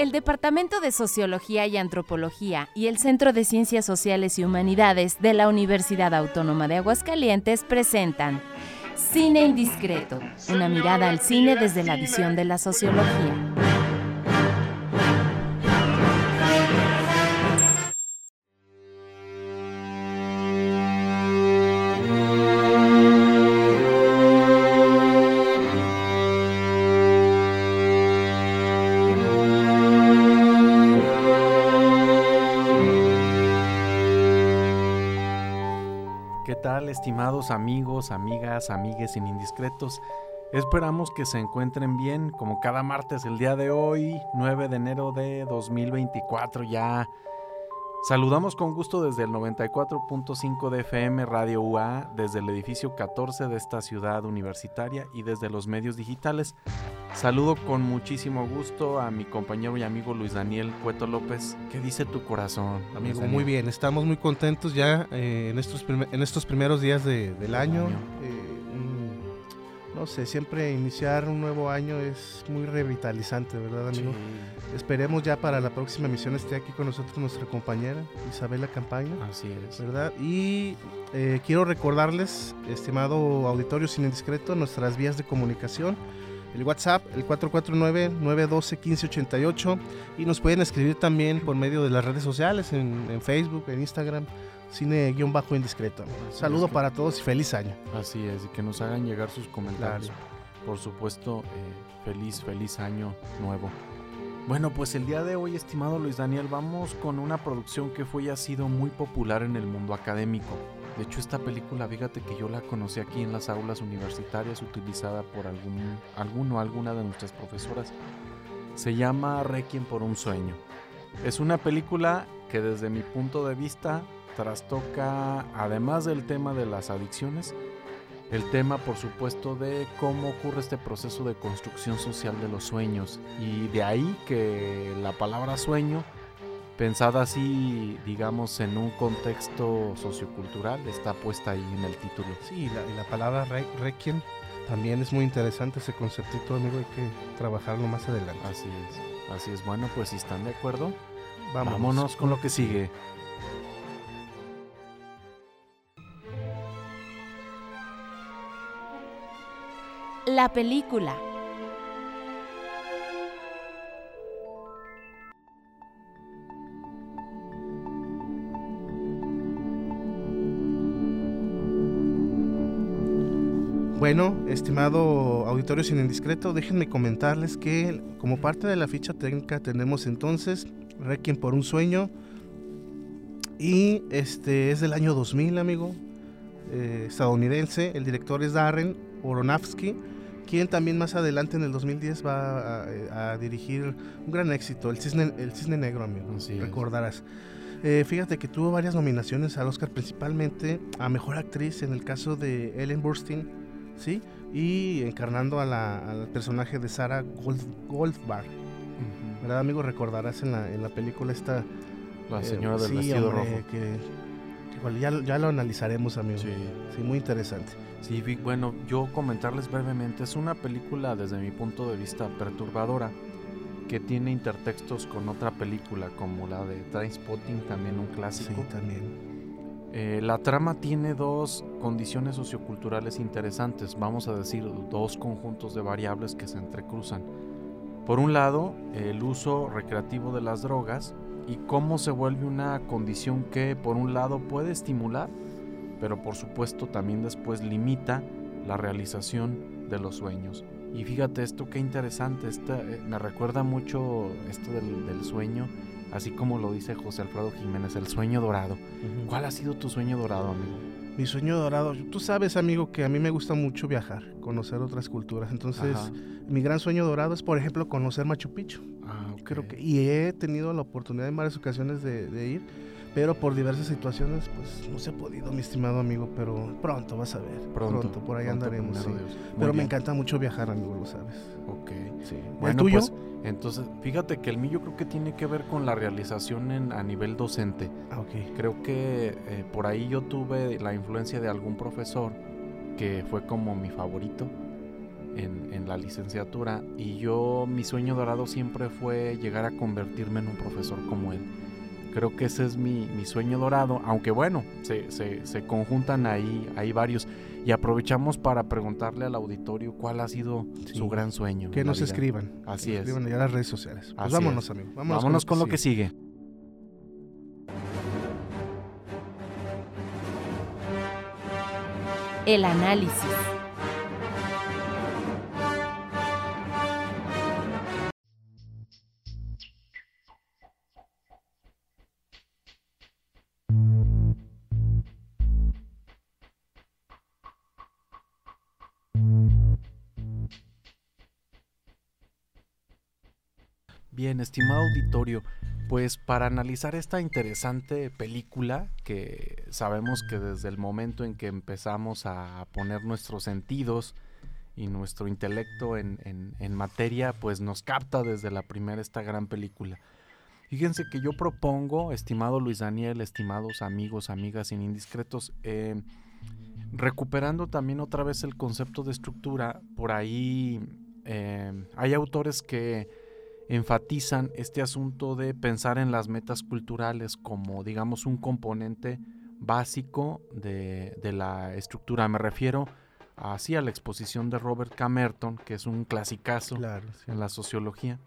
El Departamento de Sociología y Antropología y el Centro de Ciencias Sociales y Humanidades de la Universidad Autónoma de Aguascalientes presentan Cine Indiscreto, una mirada al cine desde la visión de la sociología. Estimados amigos, amigas, amigues sin indiscretos. Esperamos que se encuentren bien, como cada martes el día de hoy, 9 de enero de 2024 ya. Saludamos con gusto desde el 94.5 de FM Radio UA, desde el edificio 14 de esta ciudad universitaria y desde los medios digitales. Saludo con muchísimo gusto a mi compañero y amigo Luis Daniel Cueto López. ¿Qué dice tu corazón? Amigo, muy bien, estamos muy contentos ya eh, en, estos en estos primeros días del año. Eh, no sé, siempre iniciar un nuevo año es muy revitalizante, ¿verdad, amigo? Esperemos ya para la próxima emisión esté aquí con nosotros nuestra compañera Isabela Campaña. Así es. ¿Verdad? Y eh, quiero recordarles, estimado auditorio sin indiscreto, nuestras vías de comunicación el WhatsApp, el 449-912-1588. Y nos pueden escribir también por medio de las redes sociales, en, Facebook, en Instagram, cine-indiscreto. Saludo para todos y feliz año. Así es, y que nos hagan llegar sus comentarios. Por supuesto, eh, feliz, feliz año nuevo. Bueno, pues el día de hoy, estimado Luis Daniel, vamos con una producción que fue y ha sido muy popular en el mundo académico. De hecho, esta película, fíjate que yo la conocí aquí en las aulas universitarias, utilizada por algún, alguno o alguna de nuestras profesoras. Se llama Requiem por un sueño. Es una película que desde mi punto de vista trastoca, además del tema de las adicciones, el tema, por supuesto, de cómo ocurre este proceso de construcción social de los sueños. Y de ahí que la palabra sueño pensada así, digamos, en un contexto sociocultural, está puesta ahí en el título. Sí, y la, la palabra requiem también es muy interesante ese conceptito, amigo, hay que trabajarlo más adelante. Así es, así es. Bueno, pues si están de acuerdo, vámonos con lo que sigue. La película Bueno, estimado auditorio sin indiscreto, déjenme comentarles que como parte de la ficha técnica tenemos entonces Requiem por un sueño y este es del año 2000, amigo, eh, estadounidense. El director es Darren Aronofsky, quien también más adelante en el 2010 va a, dirigir un gran éxito, El Cisne, el Cisne Negro, amigo. recordarás. Eh, fíjate que tuvo varias nominaciones al Oscar, principalmente a Mejor Actriz en el caso de Ellen Burstyn ¿sí? Y encarnando al personaje de Sarah Gold, Goldbar. ¿Verdad, amigo? Recordarás en la, en la película esta... La señora del vestido rojo. Que, igual ya, ya, lo analizaremos, amigo. Sí. sí, muy interesante. Sí, bueno, yo comentarles brevemente, es una película desde mi punto de vista perturbadora que tiene intertextos con otra película como la de Trainspotting, también un clásico. Sí, también. Eh, la trama tiene dos condiciones socioculturales interesantes, vamos a decir dos conjuntos de variables que se entrecruzan. Por un lado, el uso recreativo de las drogas y cómo se vuelve una condición que por un lado puede estimular, pero por supuesto también después limita la realización de los sueños. Y fíjate esto, qué interesante, eh, me recuerda mucho esto del sueño así como lo dice José Alfredo Jiménez, el sueño dorado. ¿Cuál ha sido tu sueño dorado, amigo? Mi sueño dorado, tú sabes, amigo, que a mí me gusta mucho viajar, conocer otras culturas. Entonces, mi gran sueño dorado es, por ejemplo, conocer Machu Picchu. Ah, Creo que, y he tenido la oportunidad en varias ocasiones de ir pero por diversas situaciones pues no se ha podido, mi estimado amigo, pero pronto vas a ver. Pronto, por ahí andaremos. Sí. Pero me encanta mucho viajar, amigo, lo sabes. Ok. Sí. Bueno, ¿El tuyo? Pues, entonces, fíjate que el mío creo que tiene que ver con la realización en, a nivel docente. Ah, ok. Creo que eh, por ahí yo tuve la influencia de algún profesor que fue como mi favorito en, la licenciatura y yo mi sueño dorado siempre fue llegar a convertirme en un profesor como él. Creo que ese es mi, sueño dorado, aunque bueno, se, se, conjuntan ahí, hay varios. Y aprovechamos para preguntarle al auditorio cuál ha sido su gran sueño. Que nos escriban. Así es. Escriban ya las redes sociales. Pues vámonos, amigo. Vámonos, con, lo que sigue. El análisis. Bien, estimado auditorio, pues para analizar esta interesante película, que sabemos que desde el momento en que empezamos a poner nuestros sentidos y nuestro intelecto en, materia, pues nos capta desde la primera esta gran película. Fíjense que yo propongo, estimado Luis Daniel, estimados amigos, amigas sin indiscretos, eh, recuperando también otra vez el concepto de estructura, por ahí eh, hay autores que enfatizan este asunto de pensar en las metas culturales como, digamos, un componente básico de, la estructura. Me refiero así a la exposición de Robert Camerton, que es un clasicazo en la sociología.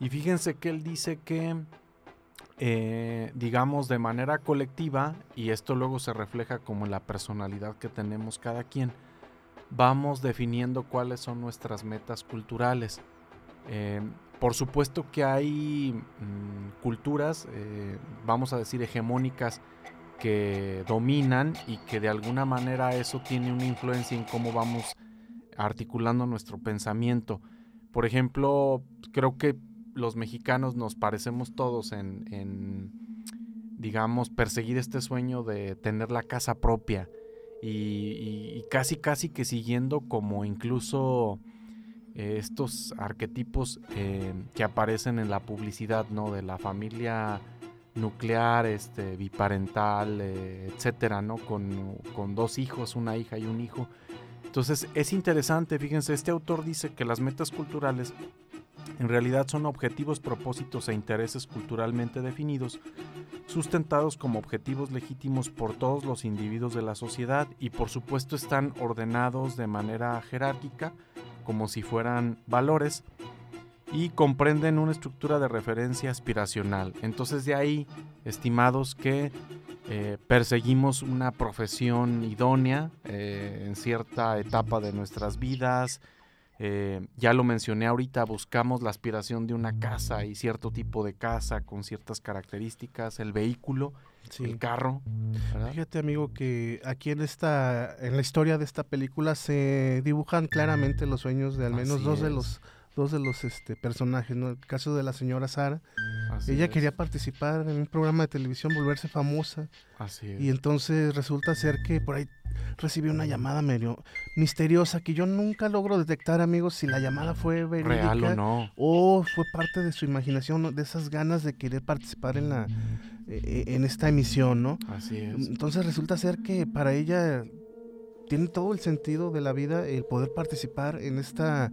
Y fíjense que él dice que, eh, digamos, de manera colectiva, y esto luego se refleja como en la personalidad que tenemos cada quien, vamos definiendo cuáles son nuestras metas culturales. Eh, por supuesto que hay mm, culturas, eh, vamos a decir, hegemónicas que dominan y que de alguna manera eso tiene una influencia en cómo vamos articulando nuestro pensamiento. Por ejemplo, creo que los mexicanos nos parecemos todos en, digamos, perseguir este sueño de tener la casa propia y, y casi, casi que siguiendo como incluso estos arquetipos eh, que aparecen en la publicidad, ¿no? De la familia nuclear, este, biparental, eh, etcétera, ¿no? Con, con, dos hijos, una hija y un hijo. Entonces es interesante, fíjense, este autor dice que las metas culturales en realidad son objetivos, propósitos e intereses culturalmente definidos, sustentados como objetivos legítimos por todos los individuos de la sociedad y por supuesto están ordenados de manera jerárquica como si fueran valores y comprenden una estructura de referencia aspiracional. Entonces de ahí, estimados, que eh, perseguimos una profesión idónea eh, en cierta etapa de nuestras vidas. Eh, ya lo mencioné ahorita, buscamos la aspiración de una casa y cierto tipo de casa con ciertas características, el vehículo el carro. Fíjate, amigo, que aquí en esta, en la historia de esta película se dibujan claramente los sueños de al menos dos de los dos de los este, personajes, ¿no? El caso de la señora Sara. Ella quería participar en un programa de televisión, volverse famosa. Así Y entonces resulta ser que por ahí recibió una llamada medio misteriosa que yo nunca logro detectar, amigos, si la llamada fue verídica Real o no. O fue parte de su imaginación, de esas ganas de querer participar en la en esta emisión, ¿no? Así es. Entonces resulta ser que para ella tiene todo el sentido de la vida el poder participar en esta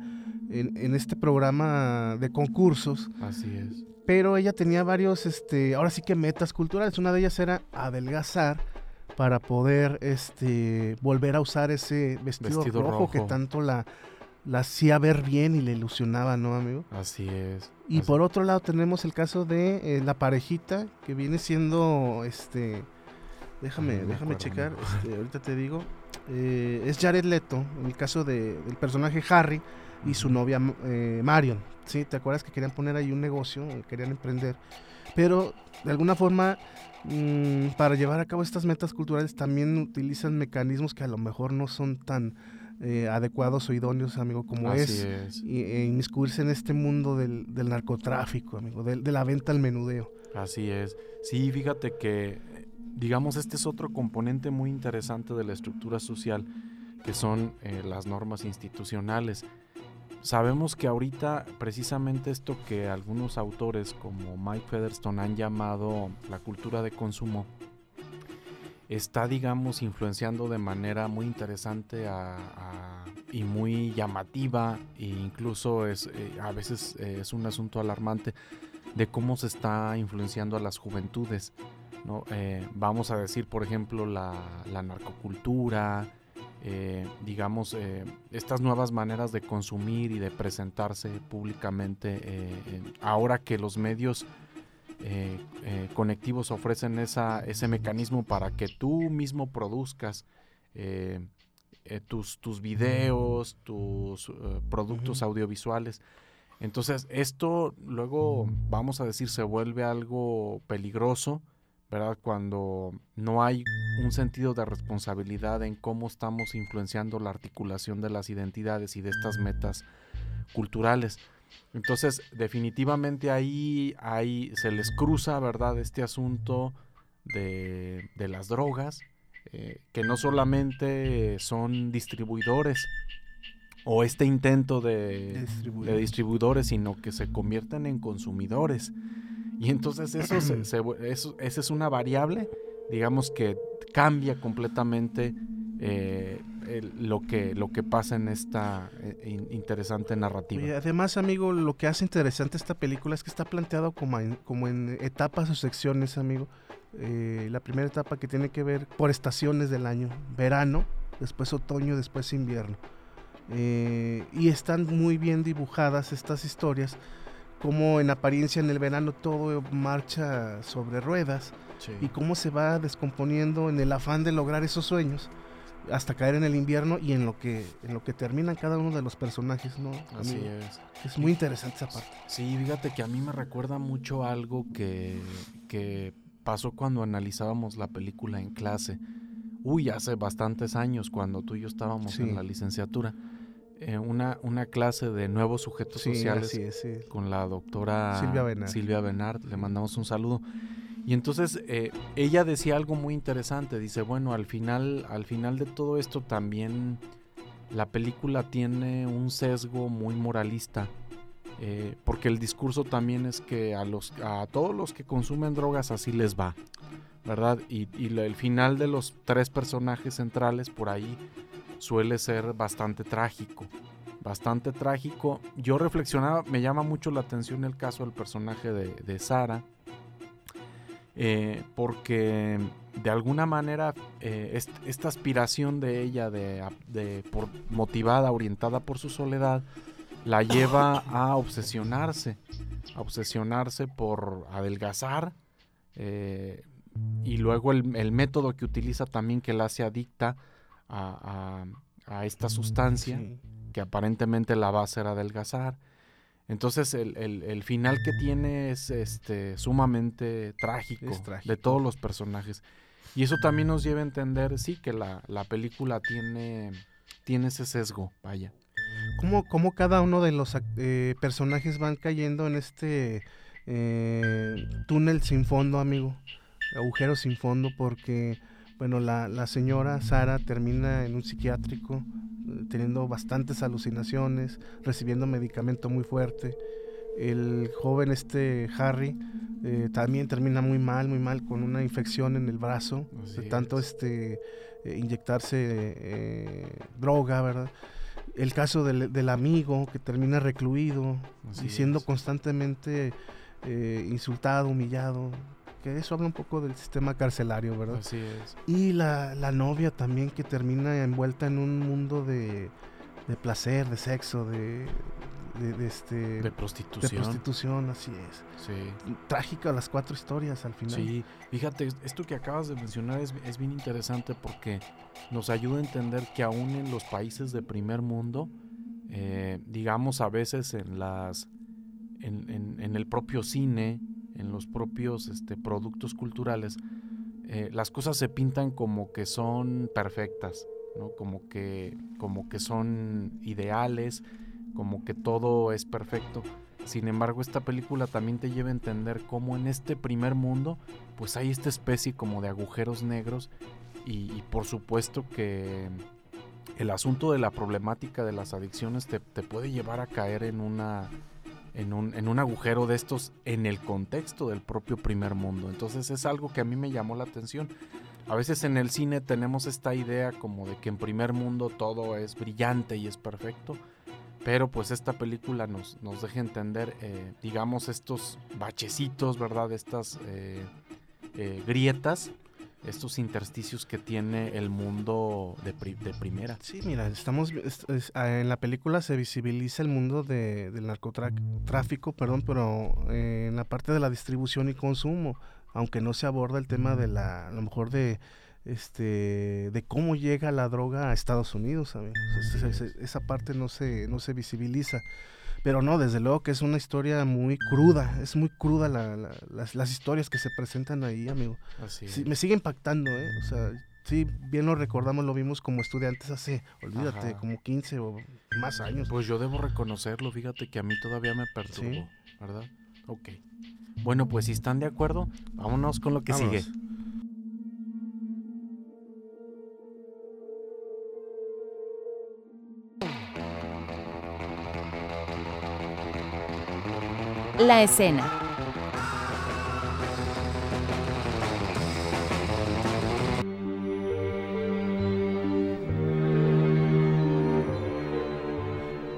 en, este programa de concursos. Así es. Pero ella tenía varios, este, ahora sí que metas culturales. Una de ellas era adelgazar para poder este, volver a usar ese vestido, rojo, que tanto la, la hacía ver bien y le ilusionaba, ¿no, amigo? Así es. Y por otro lado tenemos el caso de eh, la parejita que viene siendo, este, déjame, déjame checar, este, ahorita te digo, eh, es Jared Leto, en el caso de, del personaje Harry y su novia eh, Marion, ¿sí? ¿Te acuerdas que querían poner ahí un negocio, querían emprender? Pero de alguna forma, mm, para llevar a cabo estas metas culturales también utilizan mecanismos que a lo mejor no son tan eh, adecuados o idóneos, amigo, como es, e inmiscuirse en este mundo del, narcotráfico, amigo, de, la venta al menudeo. Así es. Sí, fíjate que, digamos, este es otro componente muy interesante de la estructura social, que son eh, las normas institucionales. Sabemos que ahorita precisamente esto que algunos autores como Mike Featherstone han llamado la cultura de consumo, está, digamos, influenciando de manera muy interesante a, y muy llamativa e incluso es eh, a veces es un asunto alarmante de cómo se está influenciando a las juventudes. ¿no? vamos a decir, por ejemplo, la, la narcocultura, digamos, estas nuevas maneras de consumir y de presentarse públicamente, ahora que los medios eh, eh, conectivos ofrecen esa, ese mecanismo para que tú mismo produzcas eh, tus, tus videos, tus productos audiovisuales. Entonces, esto luego, vamos a decir, se vuelve algo peligroso, ¿verdad? Cuando no hay un sentido de responsabilidad en cómo estamos influenciando la articulación de las identidades y de estas metas culturales. Entonces, definitivamente ahí, ahí se les cruza, ¿verdad? Este asunto de, las drogas, eh, que no solamente son distribuidores o este intento de, distribuidores. sino que se convierten en consumidores. Y entonces eso, se, eso esa es una variable, digamos, que cambia completamente eh, lo, que, lo que pasa en esta eh, interesante narrativa. Y además, amigo, lo que hace interesante esta película es que está planteado como en, como en etapas o secciones, amigo. Eh, la primera etapa que tiene que ver por estaciones del año, verano, después otoño, después invierno. y están muy bien dibujadas estas historias, como en apariencia en el verano todo marcha sobre ruedas y cómo se va descomponiendo en el afán de lograr esos sueños hasta caer en el invierno y en lo que en lo que terminan cada uno de los personajes, ¿no? Así es. Es muy interesante esa parte. Sí, fíjate que a mí me recuerda mucho algo que, que pasó cuando analizábamos la película en clase. Uy, hace bastantes años, cuando tú y yo estábamos en la licenciatura. Eh, una, una clase de nuevos sujetos sociales con la doctora Silvia Benard. Silvia Benard. Le mandamos un saludo. Y entonces eh, ella decía algo muy interesante, dice, bueno, al final, al final de todo esto también la película tiene un sesgo muy moralista, eh, porque el discurso también es que a, los, a todos los que consumen drogas así les va, ¿verdad? Y, el final de los tres personajes centrales por ahí suele ser bastante trágico, bastante trágico. Yo reflexionaba, me llama mucho la atención el caso del personaje de, de Sara, eh, porque de alguna manera eh, esta aspiración de ella, de, por, motivada, orientada por su soledad, la lleva a obsesionarse, a obsesionarse por adelgazar eh, y luego el, método que utiliza también que la hace adicta a, esta sustancia que aparentemente la va a hacer adelgazar entonces el, final que tiene es este, sumamente trágico, de todos los personajes. Y eso también nos lleva a entender, sí, que la, película tiene, tiene ese sesgo, vaya. ¿Cómo, cómo cada uno de los eh, personajes van cayendo en este eh, túnel sin fondo, amigo? Agujero sin fondo, porque, bueno, la, la señora Sara termina en un psiquiátrico teniendo bastantes alucinaciones, recibiendo medicamento muy fuerte. El joven este Harry eh, también termina muy mal, muy mal, con una infección en el brazo, de tanto este, eh, inyectarse eh, droga, ¿verdad? El caso del, amigo que termina recluido y siendo constantemente insultado, humillado, que eso habla un poco del sistema carcelario, ¿verdad? Así es. Y la, novia también que termina envuelta en un mundo de, placer, de sexo, de, de, este de prostitución. De prostitución, así es. Sí. Trágica las cuatro historias al final. Sí, fíjate, esto que acabas de mencionar es, es bien interesante porque nos ayuda a entender que aún en los países de primer mundo, eh, digamos a veces en las en, en el propio cine, en los propios este, productos culturales, eh, las cosas se pintan como que son perfectas, ¿no? como, que, como que son ideales, como que todo es perfecto. Sin embargo, esta película también te lleva a entender cómo en este primer mundo, pues hay esta especie como de agujeros negros y, por supuesto que el asunto de la problemática de las adicciones te puede llevar a caer en una en un, en un agujero de estos en el contexto del propio primer mundo. Entonces es algo que a mí me llamó la atención. a veces en el cine tenemos esta idea como de que en primer mundo todo es brillante y es perfecto, pero pues esta película nos, nos deja entender, eh, digamos, estos bachecitos, ¿verdad? Estas eh, eh, grietas, estos intersticios que tiene el mundo de, de primera. Sí, mira, estamos en la película se visibiliza el mundo de, del narcotráfico, perdón, pero en la parte de la distribución y consumo aunque no se aborda el tema de la, a lo mejor de, este, de cómo llega la droga a Estados Unidos, esa, parte no se, no se visibiliza. Pero no, desde luego que es una historia muy cruda, es muy cruda las, las, historias que se presentan ahí, amigo. Así me sigue impactando, ¿eh? O sea, sí, bien lo recordamos, lo vimos como estudiantes hace, olvídate, como 15 o más años. Pues yo debo reconocerlo, fíjate que a mí todavía me perturbó, ¿verdad? Ok. Bueno, pues si están de acuerdo, vámonos con lo que sigue. La escena.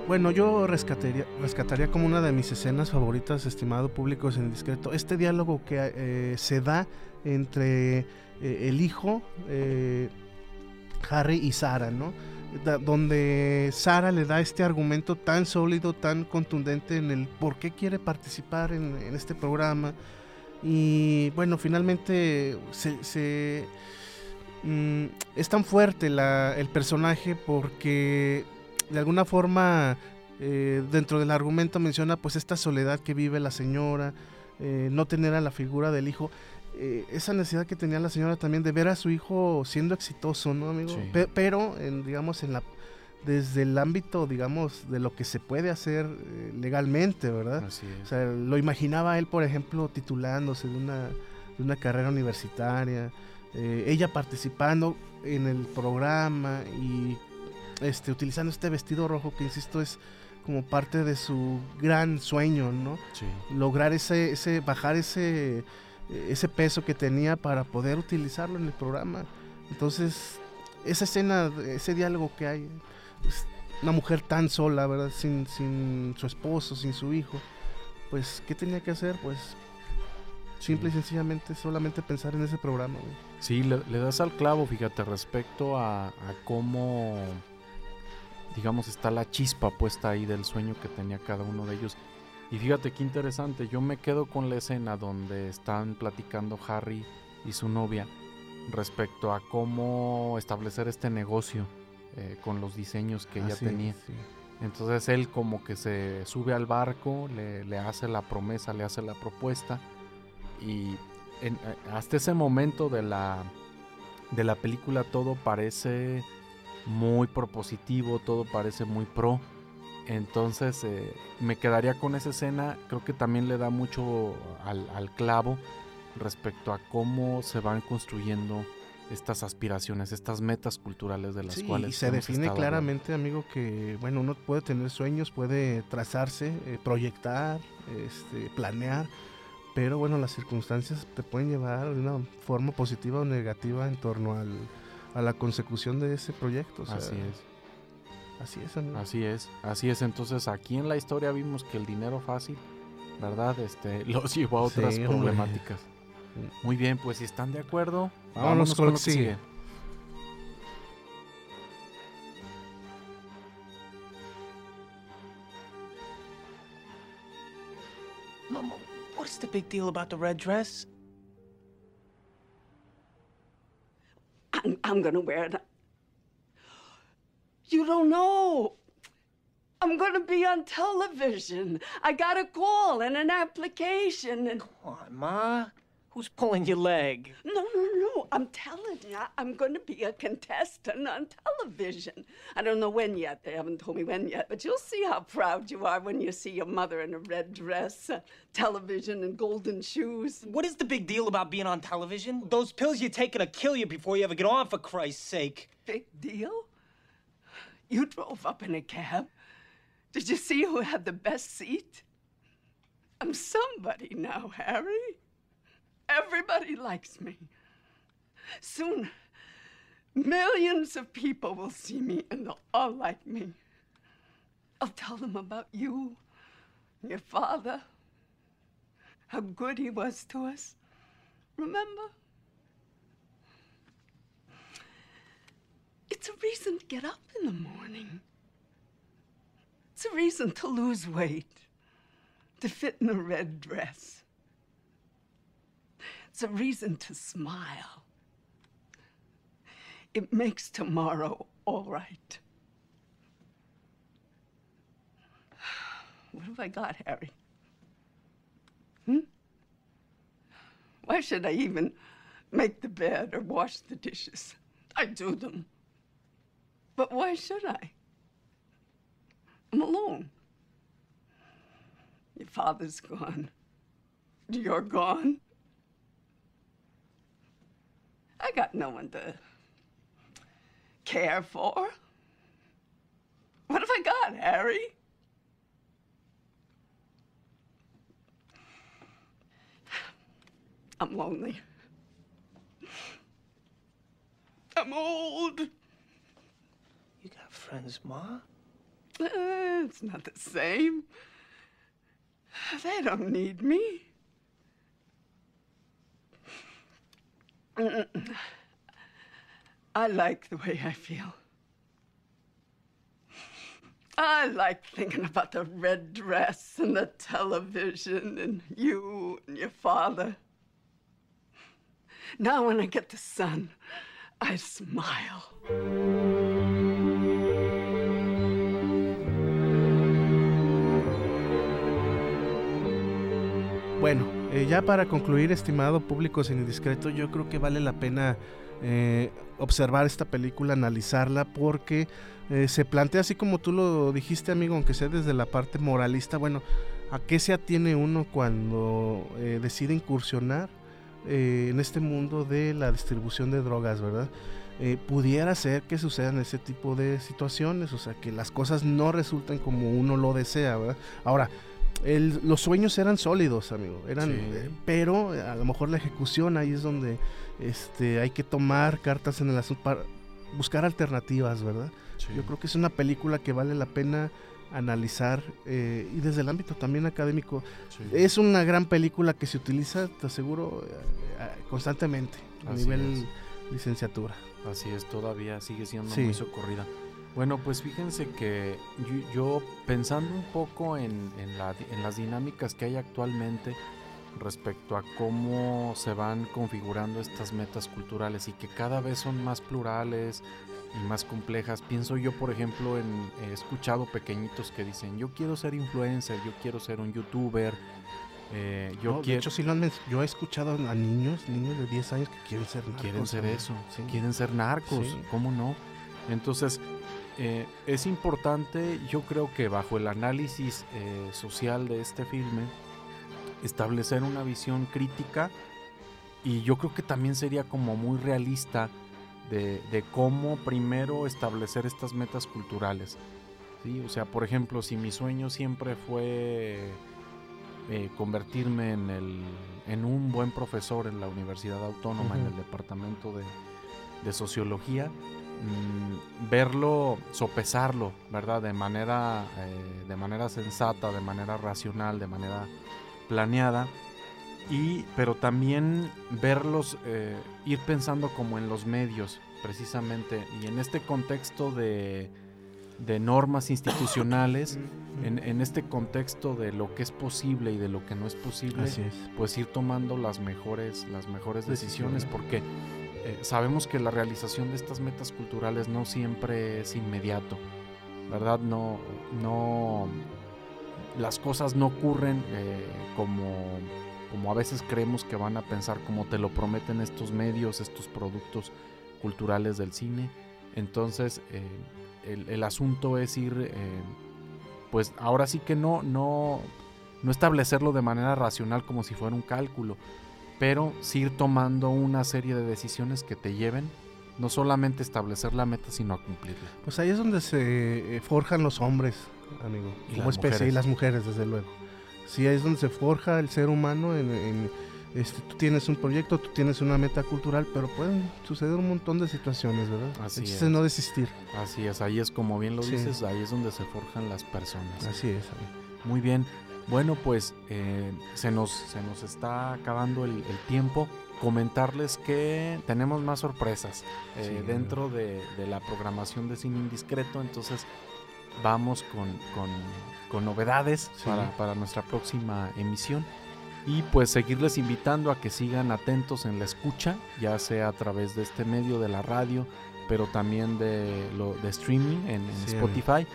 Bueno, yo rescataría, rescataría como una de mis escenas favoritas, estimado público en discreto, este diálogo que eh, se da entre eh, el hijo, eh, Harry y Sara, ¿no? Donde Sara le da este argumento tan sólido, tan contundente en el por qué quiere participar en, este programa. Y bueno, finalmente se, mm, es tan fuerte el personaje porque de alguna forma eh, dentro del argumento menciona pues esta soledad que vive la señora, eh, no tener a la figura del hijo. Eh, esa necesidad que tenía la señora también de ver a su hijo siendo exitoso, ¿no, amigo? pero, en, digamos, en la desde el ámbito, digamos, de lo que se puede hacer legalmente, ¿verdad? Así es. O sea, lo imaginaba él, por ejemplo, titulándose de una, de una carrera universitaria, ella participando en el programa y este, utilizando este vestido rojo que, insisto, es como parte de su gran sueño, ¿no? Lograr ese, ese, bajar ese, ese peso que tenía para poder utilizarlo en el programa. Entonces, esa escena, ese diálogo que hay, una mujer tan sola, ¿verdad? Sin, sin su esposo, sin su hijo, pues, ¿qué tenía que hacer? Pues, simple y sencillamente, solamente pensar en ese programa. Sí, le, das al clavo, fíjate, respecto a, a cómo digamos, está la chispa puesta ahí del sueño que tenía cada uno de ellos. Y fíjate qué interesante, yo me quedo con la escena donde están platicando Harry y su novia respecto a cómo establecer este negocio eh, con los diseños que ella tenía. Entonces él como que se sube al barco, le, hace la promesa, le hace la propuesta y eh, hasta ese momento de la, de la película todo parece muy propositivo, todo parece muy pro. Entonces eh, me quedaría con esa escena, creo que también le da mucho al, clavo respecto a cómo se van construyendo estas aspiraciones, estas metas culturales de las sí, cuales... Y se define claramente, amigo, que bueno, uno puede tener sueños, puede trazarse, eh, proyectar, este, planear, pero bueno, las circunstancias te pueden llevar de una forma positiva o negativa en torno al, a la consecución de ese proyecto. así es. Así es, amigo. Así es, así es. Entonces aquí en la historia vimos que el dinero fácil, ¿verdad? Este, los llevó a otras problemáticas. Muy bien, pues si están de acuerdo, vámonos, con, lo que sigue. Mama, what's the big deal about the red dress? I'm, I'm going to wear it. You don't know. I'm going to be on television. I got a call and an application. And... Come on, Ma. Who's pulling your leg? No, no, no. I'm telling you, I'm going to be a contestant on television. I don't know when yet. They haven't told me when yet, but you'll see how proud you are when you see your mother in a red dress, uh, television, and golden shoes. What is the big deal about being on television? Those pills you're taking to kill you before you ever get on, for Christ's sake. Big deal? You drove up in a cab. Did you see who had the best seat? I'm somebody now, Harry. Everybody likes me. Soon, millions of people will see me and they'll all like me. I'll tell them about you, your father, how good he was to us. Remember? It's a reason to get up in the morning. It's a reason to lose weight, to fit in a red dress. It's a reason to smile. It makes tomorrow all right. What have I got, Harry? Hmm? Why should I even make the bed or wash the dishes? I do them. But why should I? I'm alone. Your father's gone. You're gone. I got no one to care for. What have I got, Harry? I'm lonely. I'm old. Friends, Ma? Eh, it's not the same. They don't need me. I like the way I feel. I like thinking about the red dress and the television and you and your father. Now, when I get the sun, I smile. Bueno, eh, ya para concluir, estimado público sin indiscreto, yo creo que vale la pena eh, observar esta película, analizarla, porque eh, se plantea así como tú lo dijiste, amigo, aunque sea desde la parte moralista, bueno, ¿a qué se atiene uno cuando decide incursionar en este mundo de la distribución de drogas, verdad? pudiera ser que sucedan ese tipo de situaciones, o sea, que las cosas no resulten como uno lo desea, ¿verdad? Ahora, los sueños eran sólidos, amigo, eran, eh, pero a lo mejor la ejecución ahí es donde este, hay que tomar cartas en el asunto para buscar alternativas, ¿verdad? Yo creo que es una película que vale la pena analizar eh, y desde el ámbito también académico. Es una gran película que se utiliza, te aseguro, eh, constantemente a nivel licenciatura. Así es, todavía sigue siendo muy socorrida. Bueno, pues fíjense que yo, pensando un poco en, las dinámicas que hay actualmente respecto a cómo se van configurando estas metas culturales y que cada vez son más plurales y más complejas, pienso yo, por ejemplo, en, he escuchado pequeñitos que dicen, yo quiero ser influencer, yo quiero ser un youtuber, eh, yo quiero... De hecho, sí lo han yo he escuchado a niños, niños de 10 años que quieren ser narcos. Quieren ser eso, quieren ser narcos, ¿cómo no? Entonces, eh, es importante, yo creo que bajo el análisis eh, social de este filme, establecer una visión crítica y yo creo que también sería como muy realista de, cómo primero establecer estas metas culturales. ¿sí? O sea, por ejemplo, si mi sueño siempre fue eh, convertirme en, el, en un buen profesor en la Universidad Autónoma, en el departamento de, de sociología, Mm, verlo, sopesarlo, ¿verdad? De manera, eh, de manera sensata, de manera racional, de manera planeada. Y, pero también verlos, eh, ir pensando como en los medios, precisamente. Y en este contexto de, de normas institucionales, en, este contexto de lo que es posible y de lo que no es posible, pues ir tomando las mejores, las mejores decisiones, porque eh, sabemos que la realización de estas metas culturales no siempre es inmediato, ¿verdad? No, no, las cosas no ocurren eh, como, como a veces creemos que van a pensar, como te lo prometen estos medios, estos productos culturales del cine. Entonces, eh, el, el, asunto es ir, pues ahora sí que no, no, no establecerlo de manera racional como si fuera un cálculo, pero sí ir tomando una serie de decisiones que te lleven no solamente a establecer la meta, sino a cumplirla. Pues ahí es donde se eh, forjan los hombres, amigo, y como especie, y las mujeres, desde luego. Sí, ahí es donde se forja el ser humano en, este, tú tienes un proyecto, tú tienes una meta cultural, pero pueden suceder un montón de situaciones, ¿verdad? Así es. es. no desistir. Así es, ahí es como bien lo Sí. dices, ahí es donde se forjan las personas. Así es. Muy bien. Bueno, pues eh, se, nos, se nos está acabando el, el tiempo. Comentarles que tenemos más sorpresas eh, Sí. dentro de, de la programación de Cine Indiscreto. Entonces vamos con, con- con novedades Sí. para, para nuestra próxima emisión. Y pues seguirles invitando a que sigan atentos en la escucha, ya sea a través de este medio de la radio, pero también de, lo, de streaming en, Sí. Spotify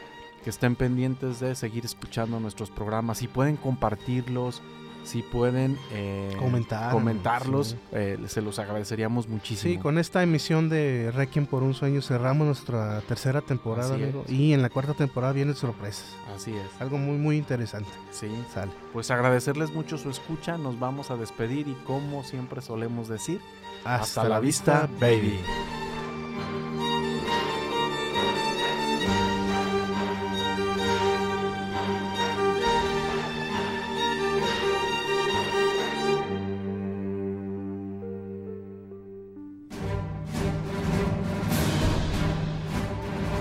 que estén pendientes de seguir escuchando nuestros programas. Si pueden compartirlos, si pueden eh, Comentar, comentarlos, sí. eh, se los agradeceríamos muchísimo. Sí, con esta emisión de Requiem por un sueño cerramos nuestra tercera temporada, amigo. Y en la cuarta temporada vienen sorpresas. Así es. Algo muy, muy interesante. Sí. Sale. Pues agradecerles mucho su escucha. Nos vamos a despedir y como siempre solemos decir, hasta, la vista, baby.